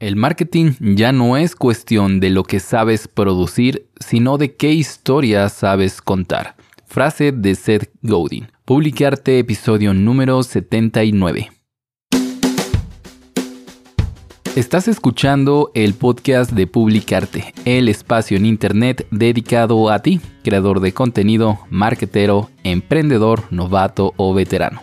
El marketing ya no es cuestión de lo que sabes producir, sino de qué historia sabes contar. Frase de Seth Godin. Publicarte episodio número 79. Estás escuchando el podcast de Publicarte, el espacio en Internet dedicado a ti, creador de contenido, marketero, emprendedor, novato o veterano.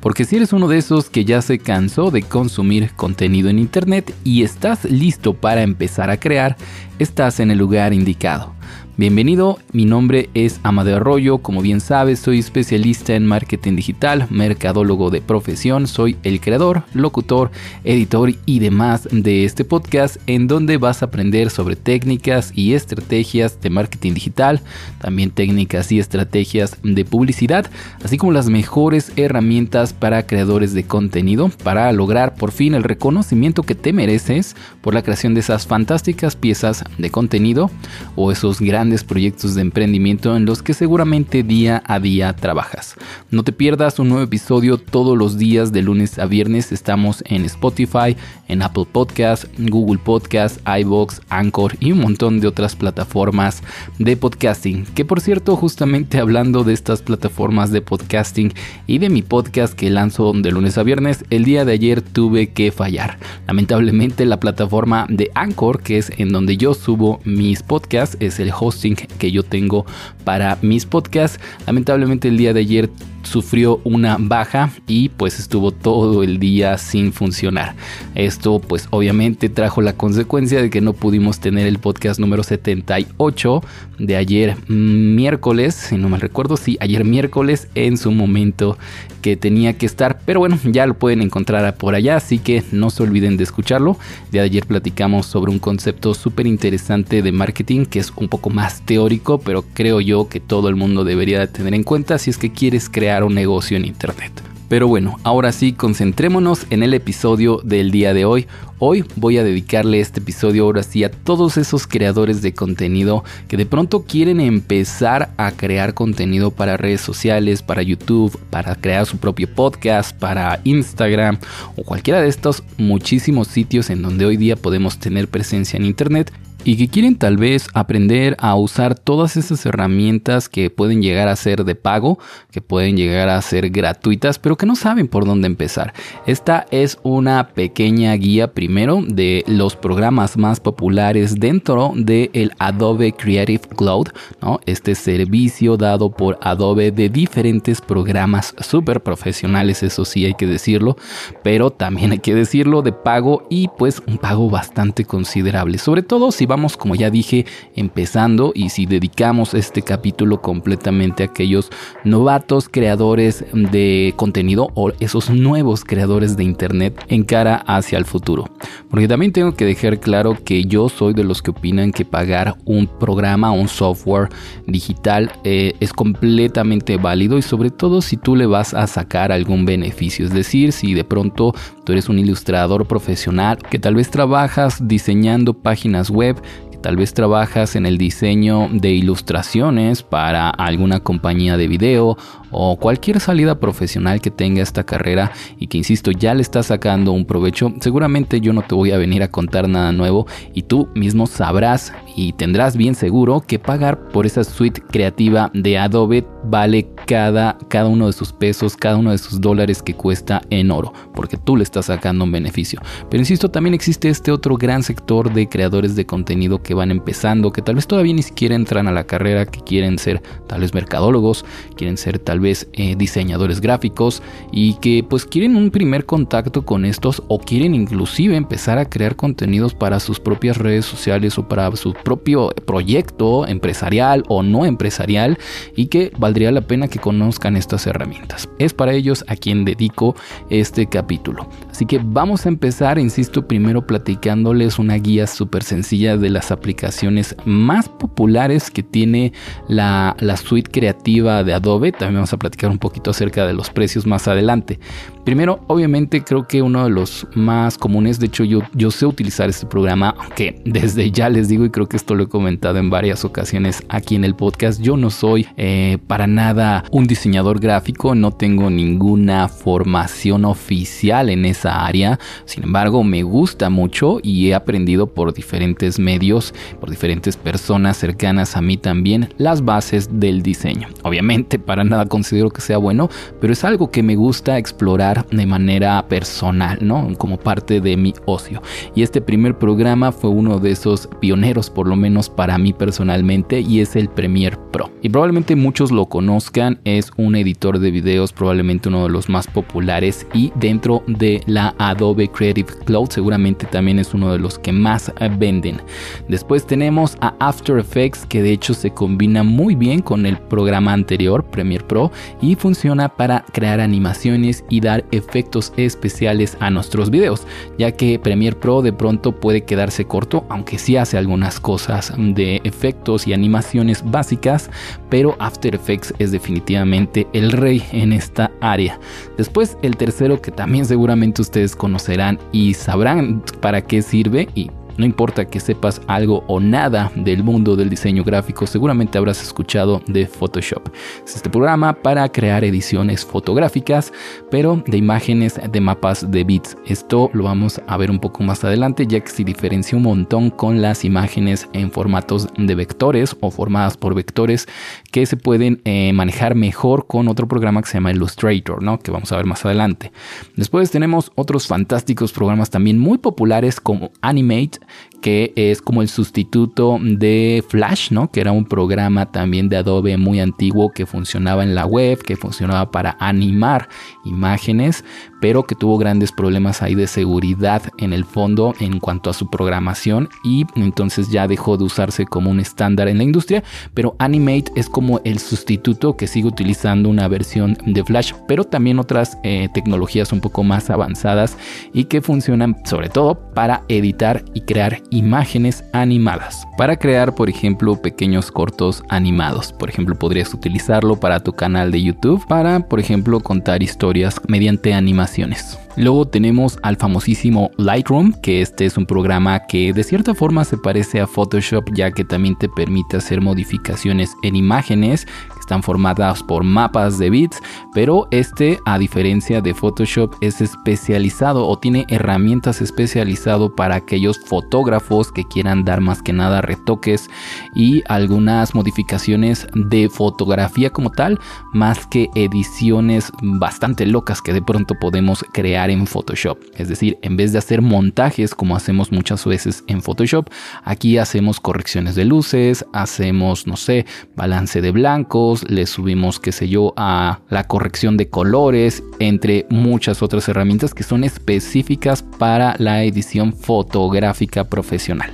Porque si eres uno de esos que ya se cansó de consumir contenido en Internet y estás listo para empezar a crear, estás en el lugar indicado. Bienvenido, mi nombre es Amadeo Arroyo, como bien sabes soy especialista en marketing digital, mercadólogo de profesión, soy el creador, locutor, editor y demás de este podcast en donde vas a aprender sobre técnicas y estrategias de marketing digital, también técnicas y estrategias de publicidad, así como las mejores herramientas para creadores de contenido para lograr por fin el reconocimiento que te mereces por la creación de esas fantásticas piezas de contenido o esos grandes proyectos de emprendimiento en los que seguramente día a día trabajas. No te pierdas un nuevo episodio todos los días de lunes a viernes. Estamos en Spotify, en Apple Podcasts, Google Podcasts, iBox, Anchor y un montón de otras plataformas de podcasting. Que por cierto, justamente hablando de estas plataformas de podcasting y de mi podcast que lanzo de lunes a viernes, el día de ayer tuve que fallar. Lamentablemente la plataforma de Anchor, que es en donde yo subo mis podcasts, es el host que yo tengo para mis podcasts. Lamentablemente el día de ayer sufrió una baja y pues estuvo todo el día sin funcionar. Esto pues obviamente trajo la consecuencia de que no pudimos tener el podcast número 78 de ayer miércoles, si no me recuerdo, sí, ayer miércoles en su momento que tenía que estar, pero bueno, ya lo pueden encontrar por allá, así que no se olviden de escucharlo. De ayer platicamos sobre un concepto súper interesante de marketing que es un poco más teórico, pero creo yo que todo el mundo debería tener en cuenta si es que quieres crear un negocio en Internet. Pero bueno, ahora sí, concentrémonos en el episodio del día de hoy. Hoy voy a dedicarle este episodio ahora sí a todos esos creadores de contenido que de pronto quieren empezar a crear contenido para redes sociales, para YouTube, para crear su propio podcast, para Instagram o cualquiera de estos muchísimos sitios en donde hoy día podemos tener presencia en Internet y que quieren tal vez aprender a usar todas esas herramientas que pueden llegar a ser de pago, que pueden llegar a ser gratuitas, pero que no saben por dónde empezar. Esta es una pequeña guía primero de los programas más populares dentro del Adobe Creative Cloud, ¿no? este servicio dado por Adobe de diferentes programas súper profesionales, eso sí hay que decirlo, pero también hay que decirlo de pago y pues un pago bastante considerable, sobre todo si vamos, como ya dije, empezando y si dedicamos este capítulo completamente a aquellos novatos creadores de contenido o esos nuevos creadores de Internet en cara hacia el futuro. Porque también tengo que dejar claro que yo soy de los que opinan que pagar un programa, un software digital eh, es completamente válido y sobre todo si tú le vas a sacar algún beneficio. Es decir, si de pronto tú eres un ilustrador profesional que tal vez trabajas diseñando páginas web, Tal vez trabajas en el diseño de ilustraciones para alguna compañía de video o cualquier salida profesional que tenga esta carrera y que, insisto, ya le está sacando un provecho. Seguramente yo no te voy a venir a contar nada nuevo y tú mismo sabrás y tendrás bien seguro que pagar por esa suite creativa de Adobe vale cada, cada uno de sus pesos, cada uno de sus dólares que cuesta en oro, porque tú le estás sacando un beneficio. Pero insisto, también existe este otro gran sector de creadores de contenido que van empezando, que tal vez todavía ni siquiera entran a la carrera, que quieren ser tal vez mercadólogos, quieren ser tal vez eh, diseñadores gráficos y que pues quieren un primer contacto con estos o quieren inclusive empezar a crear contenidos para sus propias redes sociales o para su propio proyecto empresarial o no empresarial y que valdría la pena que conozcan estas herramientas. Es para ellos a quien dedico este capítulo. Así que vamos a empezar, insisto, primero platicándoles una guía súper sencilla de las aplicaciones más populares que tiene la, la suite creativa de Adobe. También a platicar un poquito acerca de los precios más adelante. Primero, obviamente creo que uno de los más comunes, de hecho yo, yo sé utilizar este programa, aunque desde ya les digo y creo que esto lo he comentado en varias ocasiones aquí en el podcast, yo no soy eh, para nada un diseñador gráfico, no tengo ninguna formación oficial en esa área, sin embargo me gusta mucho y he aprendido por diferentes medios, por diferentes personas cercanas a mí también, las bases del diseño. Obviamente para nada considero que sea bueno, pero es algo que me gusta explorar de manera personal, ¿no? Como parte de mi ocio. Y este primer programa fue uno de esos pioneros, por lo menos para mí personalmente, y es el Premiere Pro. Y probablemente muchos lo conozcan, es un editor de videos, probablemente uno de los más populares, y dentro de la Adobe Creative Cloud seguramente también es uno de los que más venden. Después tenemos a After Effects, que de hecho se combina muy bien con el programa anterior, Premiere Pro, y funciona para crear animaciones y dar efectos especiales a nuestros videos, ya que Premiere Pro de pronto puede quedarse corto, aunque sí hace algunas cosas de efectos y animaciones básicas, pero After Effects es definitivamente el rey en esta área. Después el tercero que también seguramente ustedes conocerán y sabrán para qué sirve y no importa que sepas algo o nada del mundo del diseño gráfico, seguramente habrás escuchado de Photoshop. Es este programa para crear ediciones fotográficas, pero de imágenes de mapas de bits. Esto lo vamos a ver un poco más adelante, ya que se diferencia un montón con las imágenes en formatos de vectores o formadas por vectores que se pueden eh, manejar mejor con otro programa que se llama Illustrator, ¿no? que vamos a ver más adelante. Después tenemos otros fantásticos programas también muy populares como Animate, que es como el sustituto de Flash, ¿no? Que era un programa también de Adobe muy antiguo que funcionaba en la web, que funcionaba para animar imágenes, pero que tuvo grandes problemas ahí de seguridad en el fondo en cuanto a su programación y entonces ya dejó de usarse como un estándar en la industria, pero Animate es como el sustituto que sigue utilizando una versión de Flash, pero también otras eh, tecnologías un poco más avanzadas y que funcionan sobre todo para editar y crear imágenes animadas. Para crear, por ejemplo, pequeños cortos animados. Por ejemplo, podrías utilizarlo para tu canal de YouTube para, por ejemplo, contar historias mediante animaciones. Luego tenemos al famosísimo Lightroom, que este es un programa que de cierta forma se parece a Photoshop ya que también te permite hacer modificaciones en imágenes están formadas por mapas de bits, pero este a diferencia de Photoshop es especializado o tiene herramientas especializado para aquellos fotógrafos que quieran dar más que nada retoques y algunas modificaciones de fotografía como tal, más que ediciones bastante locas que de pronto podemos crear en Photoshop. Es decir, en vez de hacer montajes como hacemos muchas veces en Photoshop, aquí hacemos correcciones de luces, hacemos, no sé, balance de blancos, le subimos, qué sé yo, a la corrección de colores, entre muchas otras herramientas que son específicas para la edición fotográfica profesional.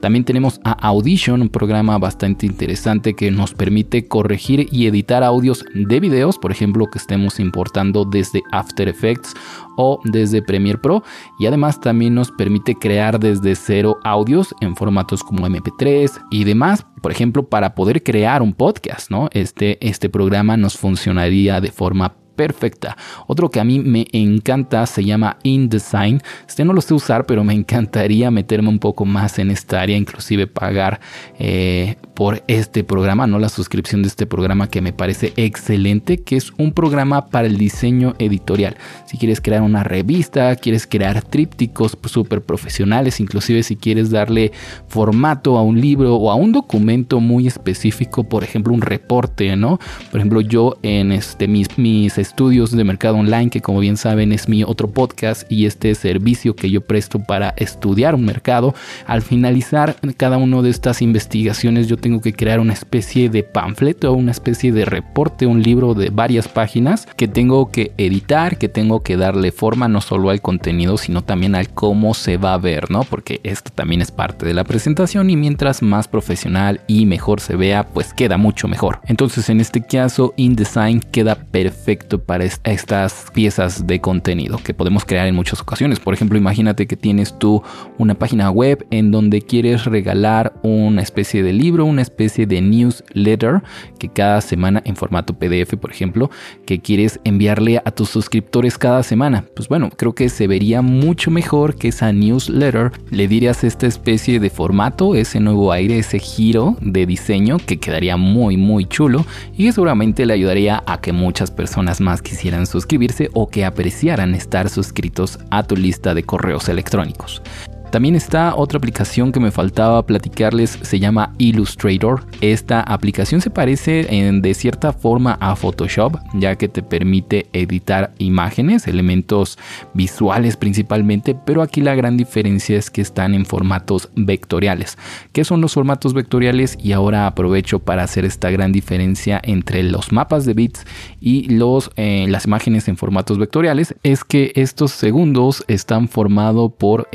También tenemos a Audition, un programa bastante interesante que nos permite corregir y editar audios de videos, por ejemplo, que estemos importando desde After Effects o desde Premiere Pro. Y además también nos permite crear desde cero audios en formatos como MP3 y demás. Por ejemplo, para poder crear un podcast, ¿no? Este, este programa nos funcionaría de forma perfecta. Otro que a mí me encanta se llama InDesign. Este no lo sé usar, pero me encantaría meterme un poco más en esta área, inclusive pagar eh, por este programa, no la suscripción de este programa que me parece excelente, que es un programa para el diseño editorial. Si quieres crear una revista, quieres crear trípticos súper profesionales, inclusive si quieres darle formato a un libro o a un documento muy específico, por ejemplo un reporte, ¿no? Por ejemplo yo en este, mis, mis estudios de mercado online, que como bien saben es mi otro podcast y este servicio que yo presto para estudiar un mercado. Al finalizar cada una de estas investigaciones yo tengo que crear una especie de panfleto, una especie de reporte, un libro de varias páginas que tengo que editar, que tengo que darle forma no solo al contenido, sino también al cómo se va a ver, ¿no? Porque esto también es parte de la presentación y mientras más profesional y mejor se vea, pues queda mucho mejor. Entonces en este caso InDesign queda perfecto para estas piezas de contenido que podemos crear en muchas ocasiones. Por ejemplo, imagínate que tienes tú una página web en donde quieres regalar una especie de libro, una especie de newsletter que cada semana en formato PDF, por ejemplo, que quieres enviarle a tus suscriptores cada semana. Pues bueno, creo que se vería mucho mejor que esa newsletter le dieras esta especie de formato, ese nuevo aire, ese giro de diseño que quedaría muy muy chulo y que seguramente le ayudaría a que muchas personas más quisieran suscribirse o que apreciaran estar suscritos a tu lista de correos electrónicos. También está otra aplicación que me faltaba platicarles, se llama Illustrator. Esta aplicación se parece en, de cierta forma a Photoshop, ya que te permite editar imágenes, elementos visuales principalmente, pero aquí la gran diferencia es que están en formatos vectoriales. ¿Qué son los formatos vectoriales? Y ahora aprovecho para hacer esta gran diferencia entre los mapas de bits y los, eh, las imágenes en formatos vectoriales. Es que estos segundos están formados por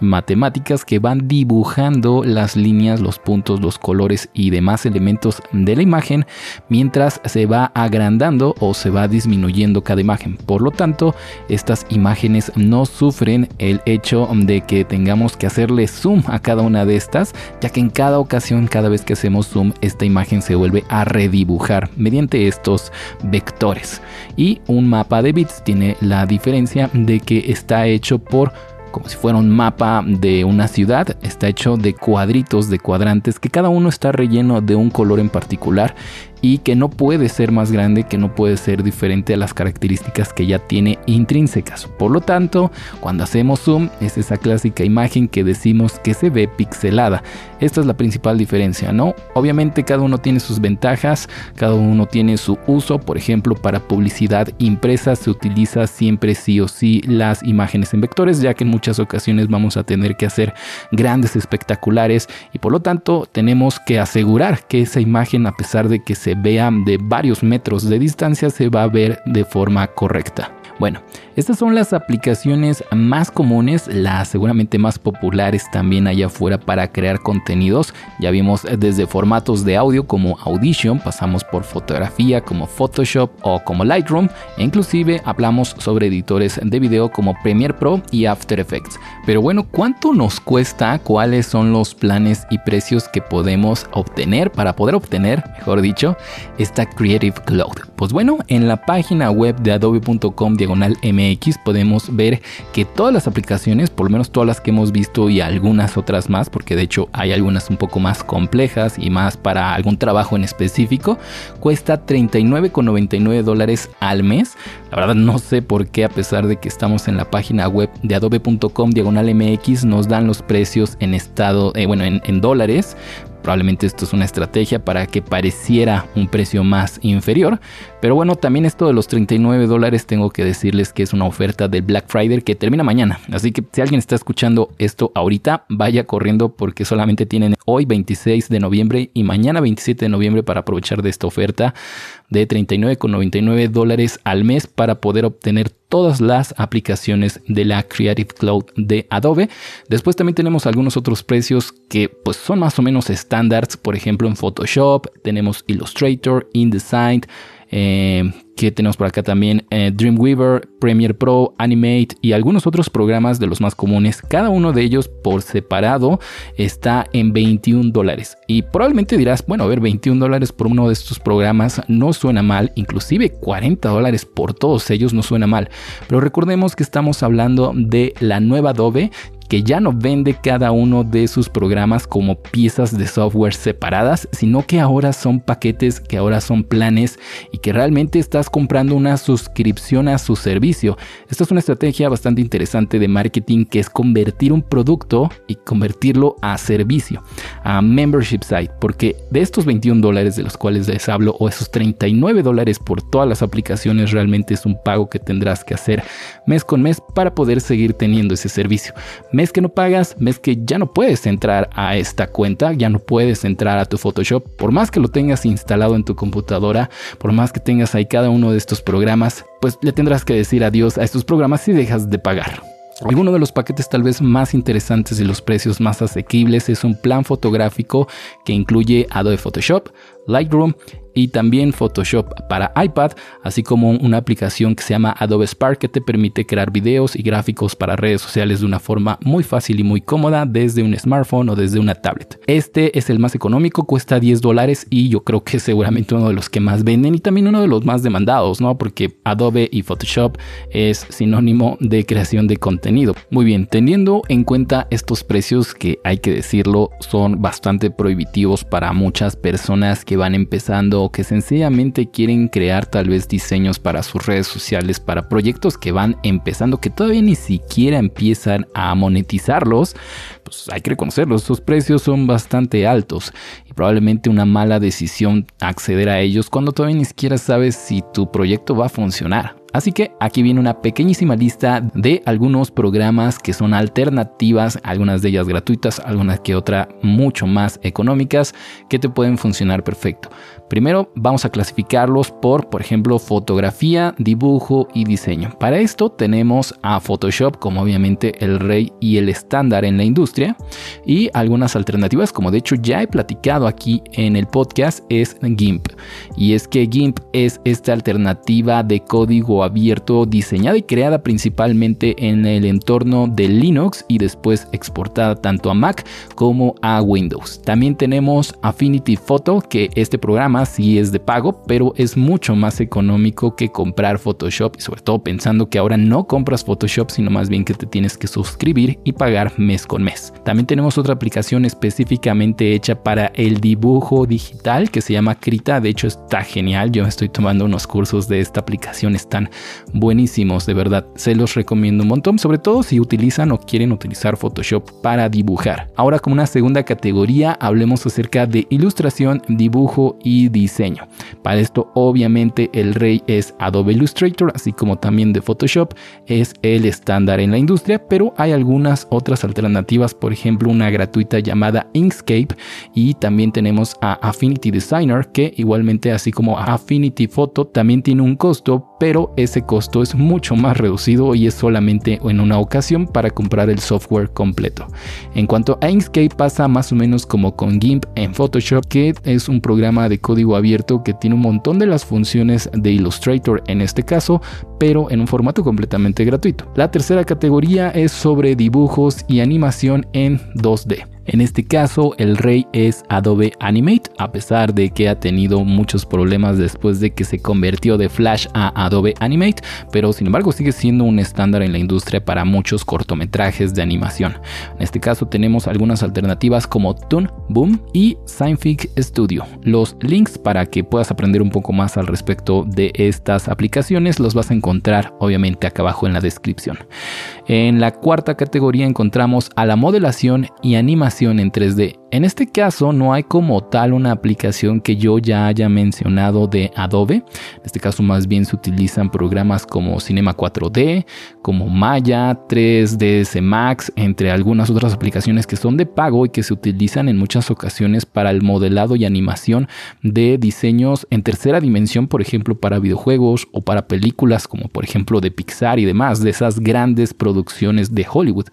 matemáticas que van dibujando las líneas, los puntos, los colores y demás elementos de la imagen mientras se va agrandando o se va disminuyendo cada imagen. Por lo tanto, estas imágenes no sufren el hecho de que tengamos que hacerle zoom a cada una de estas, ya que en cada ocasión, cada vez que hacemos zoom, esta imagen se vuelve a redibujar mediante estos vectores. Y un mapa de bits tiene la diferencia de que está hecho por como si fuera un mapa de una ciudad. Está hecho de cuadritos, de cuadrantes, que cada uno está relleno de un color en particular y que no puede ser más grande, que no puede ser diferente a las características que ya tiene intrínsecas. Por lo tanto, cuando hacemos zoom es esa clásica imagen que decimos que se ve pixelada. Esta es la principal diferencia, ¿no? Obviamente cada uno tiene sus ventajas, cada uno tiene su uso, por ejemplo, para publicidad impresa se utiliza siempre sí o sí las imágenes en vectores, ya que en muchas ocasiones vamos a tener que hacer grandes espectaculares y por lo tanto tenemos que asegurar que esa imagen a pesar de que se vean de varios metros de distancia se va a ver de forma correcta. Bueno, estas son las aplicaciones más comunes, las seguramente más populares también allá afuera para crear contenidos. Ya vimos desde formatos de audio como Audition, pasamos por fotografía como Photoshop o como Lightroom, e inclusive hablamos sobre editores de video como Premiere Pro y After Effects. Pero bueno, ¿cuánto nos cuesta? ¿Cuáles son los planes y precios que podemos obtener para poder obtener, mejor dicho, esta Creative Cloud? Pues bueno, en la página web de adobe.com MX podemos ver que todas las aplicaciones, por lo menos todas las que hemos visto y algunas otras más, porque de hecho hay algunas un poco más complejas y más para algún trabajo en específico, cuesta 39,99 dólares al mes. La verdad no sé por qué a pesar de que estamos en la página web de adobe.com diagonal MX nos dan los precios en estado, eh, bueno, en dólares, Probablemente esto es una estrategia para que pareciera un precio más inferior. Pero bueno, también esto de los 39 dólares tengo que decirles que es una oferta del Black Friday que termina mañana. Así que si alguien está escuchando esto ahorita, vaya corriendo porque solamente tienen hoy 26 de noviembre y mañana 27 de noviembre para aprovechar de esta oferta de 39,99 dólares al mes para poder obtener todas las aplicaciones de la Creative Cloud de Adobe. Después también tenemos algunos otros precios que pues son más o menos estándares, por ejemplo en Photoshop, tenemos Illustrator, InDesign, eh, que tenemos por acá también eh, Dreamweaver, Premiere Pro, Animate y algunos otros programas de los más comunes. Cada uno de ellos por separado está en 21 dólares. Y probablemente dirás, bueno, a ver, 21 dólares por uno de estos programas no suena mal, inclusive 40 dólares por todos ellos no suena mal. Pero recordemos que estamos hablando de la nueva Adobe que ya no vende cada uno de sus programas como piezas de software separadas, sino que ahora son paquetes, que ahora son planes y que realmente estás comprando una suscripción a su servicio. Esta es una estrategia bastante interesante de marketing que es convertir un producto y convertirlo a servicio, a membership site, porque de estos 21 dólares de los cuales les hablo o esos 39 dólares por todas las aplicaciones realmente es un pago que tendrás que hacer mes con mes para poder seguir teniendo ese servicio mes que no pagas, mes que ya no puedes entrar a esta cuenta, ya no puedes entrar a tu Photoshop, por más que lo tengas instalado en tu computadora, por más que tengas ahí cada uno de estos programas, pues le tendrás que decir adiós a estos programas si dejas de pagar. Alguno de los paquetes tal vez más interesantes y los precios más asequibles es un plan fotográfico que incluye Adobe Photoshop, Lightroom y también Photoshop para iPad, así como una aplicación que se llama Adobe Spark que te permite crear videos y gráficos para redes sociales de una forma muy fácil y muy cómoda desde un smartphone o desde una tablet. Este es el más económico, cuesta 10 dólares y yo creo que es seguramente uno de los que más venden y también uno de los más demandados, ¿no? Porque Adobe y Photoshop es sinónimo de creación de contenido. Muy bien, teniendo en cuenta estos precios que hay que decirlo son bastante prohibitivos para muchas personas que van empezando que sencillamente quieren crear tal vez diseños para sus redes sociales, para proyectos que van empezando, que todavía ni siquiera empiezan a monetizarlos, pues hay que reconocerlos, sus precios son bastante altos y probablemente una mala decisión acceder a ellos cuando todavía ni siquiera sabes si tu proyecto va a funcionar. Así que aquí viene una pequeñísima lista de algunos programas que son alternativas, algunas de ellas gratuitas, algunas que otras mucho más económicas, que te pueden funcionar perfecto. Primero vamos a clasificarlos por, por ejemplo, fotografía, dibujo y diseño. Para esto tenemos a Photoshop como obviamente el rey y el estándar en la industria y algunas alternativas como de hecho ya he platicado aquí en el podcast es GIMP. Y es que GIMP es esta alternativa de código abierto diseñada y creada principalmente en el entorno de Linux y después exportada tanto a Mac como a Windows. También tenemos Affinity Photo que este programa si es de pago, pero es mucho más económico que comprar Photoshop y sobre todo pensando que ahora no compras Photoshop, sino más bien que te tienes que suscribir y pagar mes con mes. También tenemos otra aplicación específicamente hecha para el dibujo digital que se llama Krita, de hecho está genial, yo estoy tomando unos cursos de esta aplicación, están buenísimos, de verdad, se los recomiendo un montón, sobre todo si utilizan o quieren utilizar Photoshop para dibujar. Ahora como una segunda categoría hablemos acerca de ilustración, dibujo y diseño. Para esto obviamente el rey es Adobe Illustrator, así como también de Photoshop es el estándar en la industria, pero hay algunas otras alternativas, por ejemplo una gratuita llamada Inkscape y también tenemos a Affinity Designer que igualmente así como Affinity Photo también tiene un costo, pero ese costo es mucho más reducido y es solamente en una ocasión para comprar el software completo. En cuanto a Inkscape pasa más o menos como con GIMP en Photoshop, que es un programa de código abierto que tiene un montón de las funciones de Illustrator en este caso, pero en un formato completamente gratuito. La tercera categoría es sobre dibujos y animación en 2D. En este caso, el rey es Adobe Animate, a pesar de que ha tenido muchos problemas después de que se convirtió de Flash a Adobe Animate, pero sin embargo sigue siendo un estándar en la industria para muchos cortometrajes de animación. En este caso tenemos algunas alternativas como Toon Boom y Scientific Studio. Los links para que puedas aprender un poco más al respecto de estas aplicaciones los vas a encontrar obviamente acá abajo en la descripción. En la cuarta categoría encontramos a la modelación y animación en 3D. En este caso no hay como tal una aplicación que yo ya haya mencionado de Adobe. En este caso más bien se utilizan programas como Cinema 4D, como Maya, 3ds Max, entre algunas otras aplicaciones que son de pago y que se utilizan en muchas ocasiones para el modelado y animación de diseños en tercera dimensión, por ejemplo, para videojuegos o para películas como por ejemplo de Pixar y demás, de esas grandes producciones de Hollywood.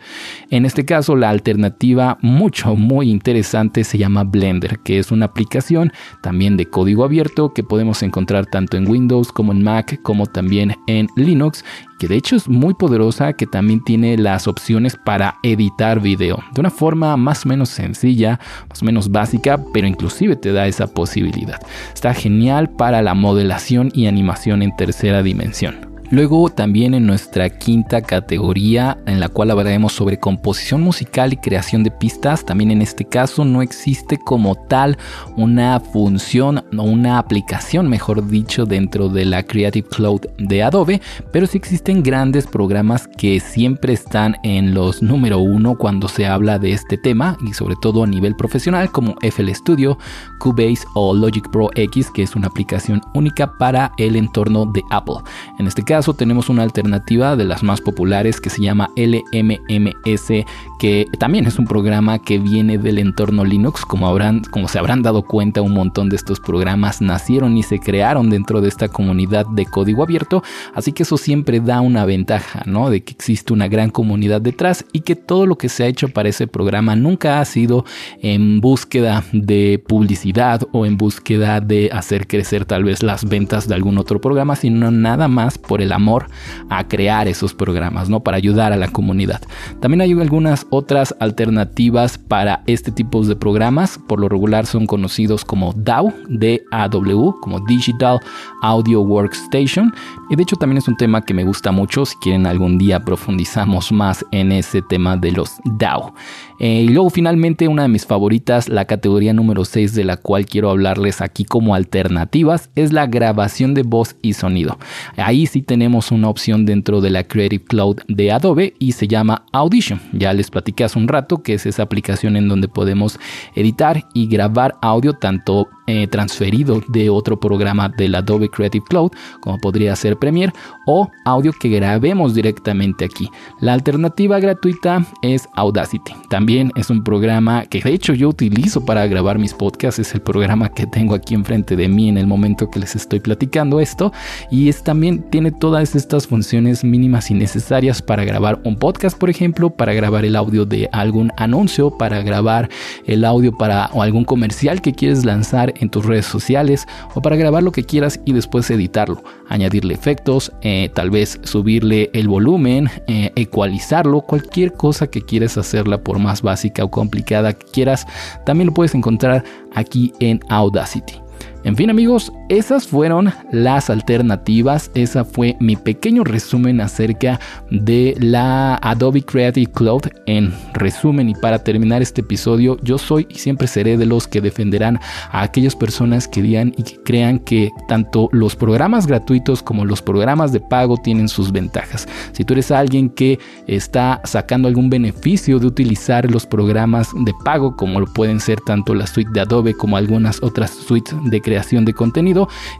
En este caso la alternativa mucho, muy interesante se llama Blender, que es una aplicación también de código abierto que podemos encontrar tanto en Windows como en Mac, como también en Linux, que de hecho es muy poderosa, que también tiene las opciones para editar video de una forma más o menos sencilla, más o menos básica, pero inclusive te da esa posibilidad. Está genial para la modelación y animación en tercera dimensión. Luego también en nuestra quinta categoría en la cual hablaremos sobre composición musical y creación de pistas, también en este caso no existe como tal una función o una aplicación, mejor dicho, dentro de la Creative Cloud de Adobe, pero sí existen grandes programas que siempre están en los número uno cuando se habla de este tema y sobre todo a nivel profesional como FL Studio, Cubase o Logic Pro X, que es una aplicación única para el entorno de Apple. En este caso tenemos una alternativa de las más populares que se llama LMMS, que también es un programa que viene del entorno Linux. Como, habrán, como se habrán dado cuenta, un montón de estos programas nacieron y se crearon dentro de esta comunidad de código abierto. Así que eso siempre da una ventaja, ¿no? De que existe una gran comunidad detrás y que todo lo que se ha hecho para ese programa nunca ha sido en búsqueda de publicidad o en búsqueda de hacer crecer tal vez las ventas de algún otro programa, sino nada más por el amor a crear esos programas, ¿no? Para ayudar a la comunidad. También hay algunas otras alternativas para este tipo de programas. Por lo regular son conocidos como DAW, D-A-W, como Digital Audio Workstation. Y de hecho también es un tema que me gusta mucho. Si quieren algún día profundizamos más en ese tema de los DAW. Eh, y luego finalmente una de mis favoritas, la categoría número 6 de la cual quiero hablarles aquí como alternativas, es la grabación de voz y sonido. Ahí sí tenemos una opción dentro de la Creative Cloud de Adobe y se llama Audition. Ya les platiqué hace un rato que es esa aplicación en donde podemos editar y grabar audio tanto eh, transferido de otro programa del Adobe Creative Cloud, como podría ser Premiere, o audio que grabemos directamente aquí. La alternativa gratuita es Audacity. También es un programa que de hecho yo utilizo para grabar mis podcasts. Es el programa que tengo aquí enfrente de mí en el momento que les estoy platicando esto. Y es también tiene todas estas funciones mínimas y necesarias para grabar un podcast, por ejemplo, para grabar el audio de algún anuncio, para grabar el audio para algún comercial que quieres lanzar en tus redes sociales o para grabar lo que quieras y después editarlo, añadirle efectos, eh, tal vez subirle el volumen, eh, ecualizarlo, cualquier cosa que quieras hacerla por más básica o complicada que quieras, también lo puedes encontrar aquí en Audacity. En fin amigos, esas fueron las alternativas, esa fue mi pequeño resumen acerca de la Adobe Creative Cloud. En resumen y para terminar este episodio, yo soy y siempre seré de los que defenderán a aquellas personas que digan y que crean que tanto los programas gratuitos como los programas de pago tienen sus ventajas. Si tú eres alguien que está sacando algún beneficio de utilizar los programas de pago, como lo pueden ser tanto la suite de Adobe como algunas otras suites de creación, de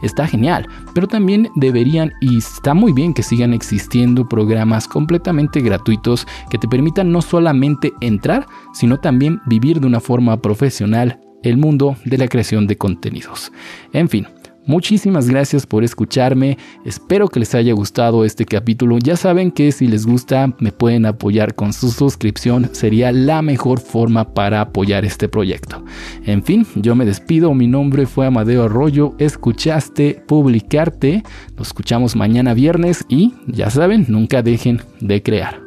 está genial, pero también deberían y está muy bien que sigan existiendo programas completamente gratuitos que te permitan no solamente entrar, sino también vivir de una forma profesional el mundo de la creación de contenidos. En fin, Muchísimas gracias por escucharme, espero que les haya gustado este capítulo. Ya saben que si les gusta me pueden apoyar con su suscripción, sería la mejor forma para apoyar este proyecto. En fin, yo me despido, mi nombre fue Amadeo Arroyo, escuchaste publicarte, nos escuchamos mañana viernes y ya saben, nunca dejen de crear.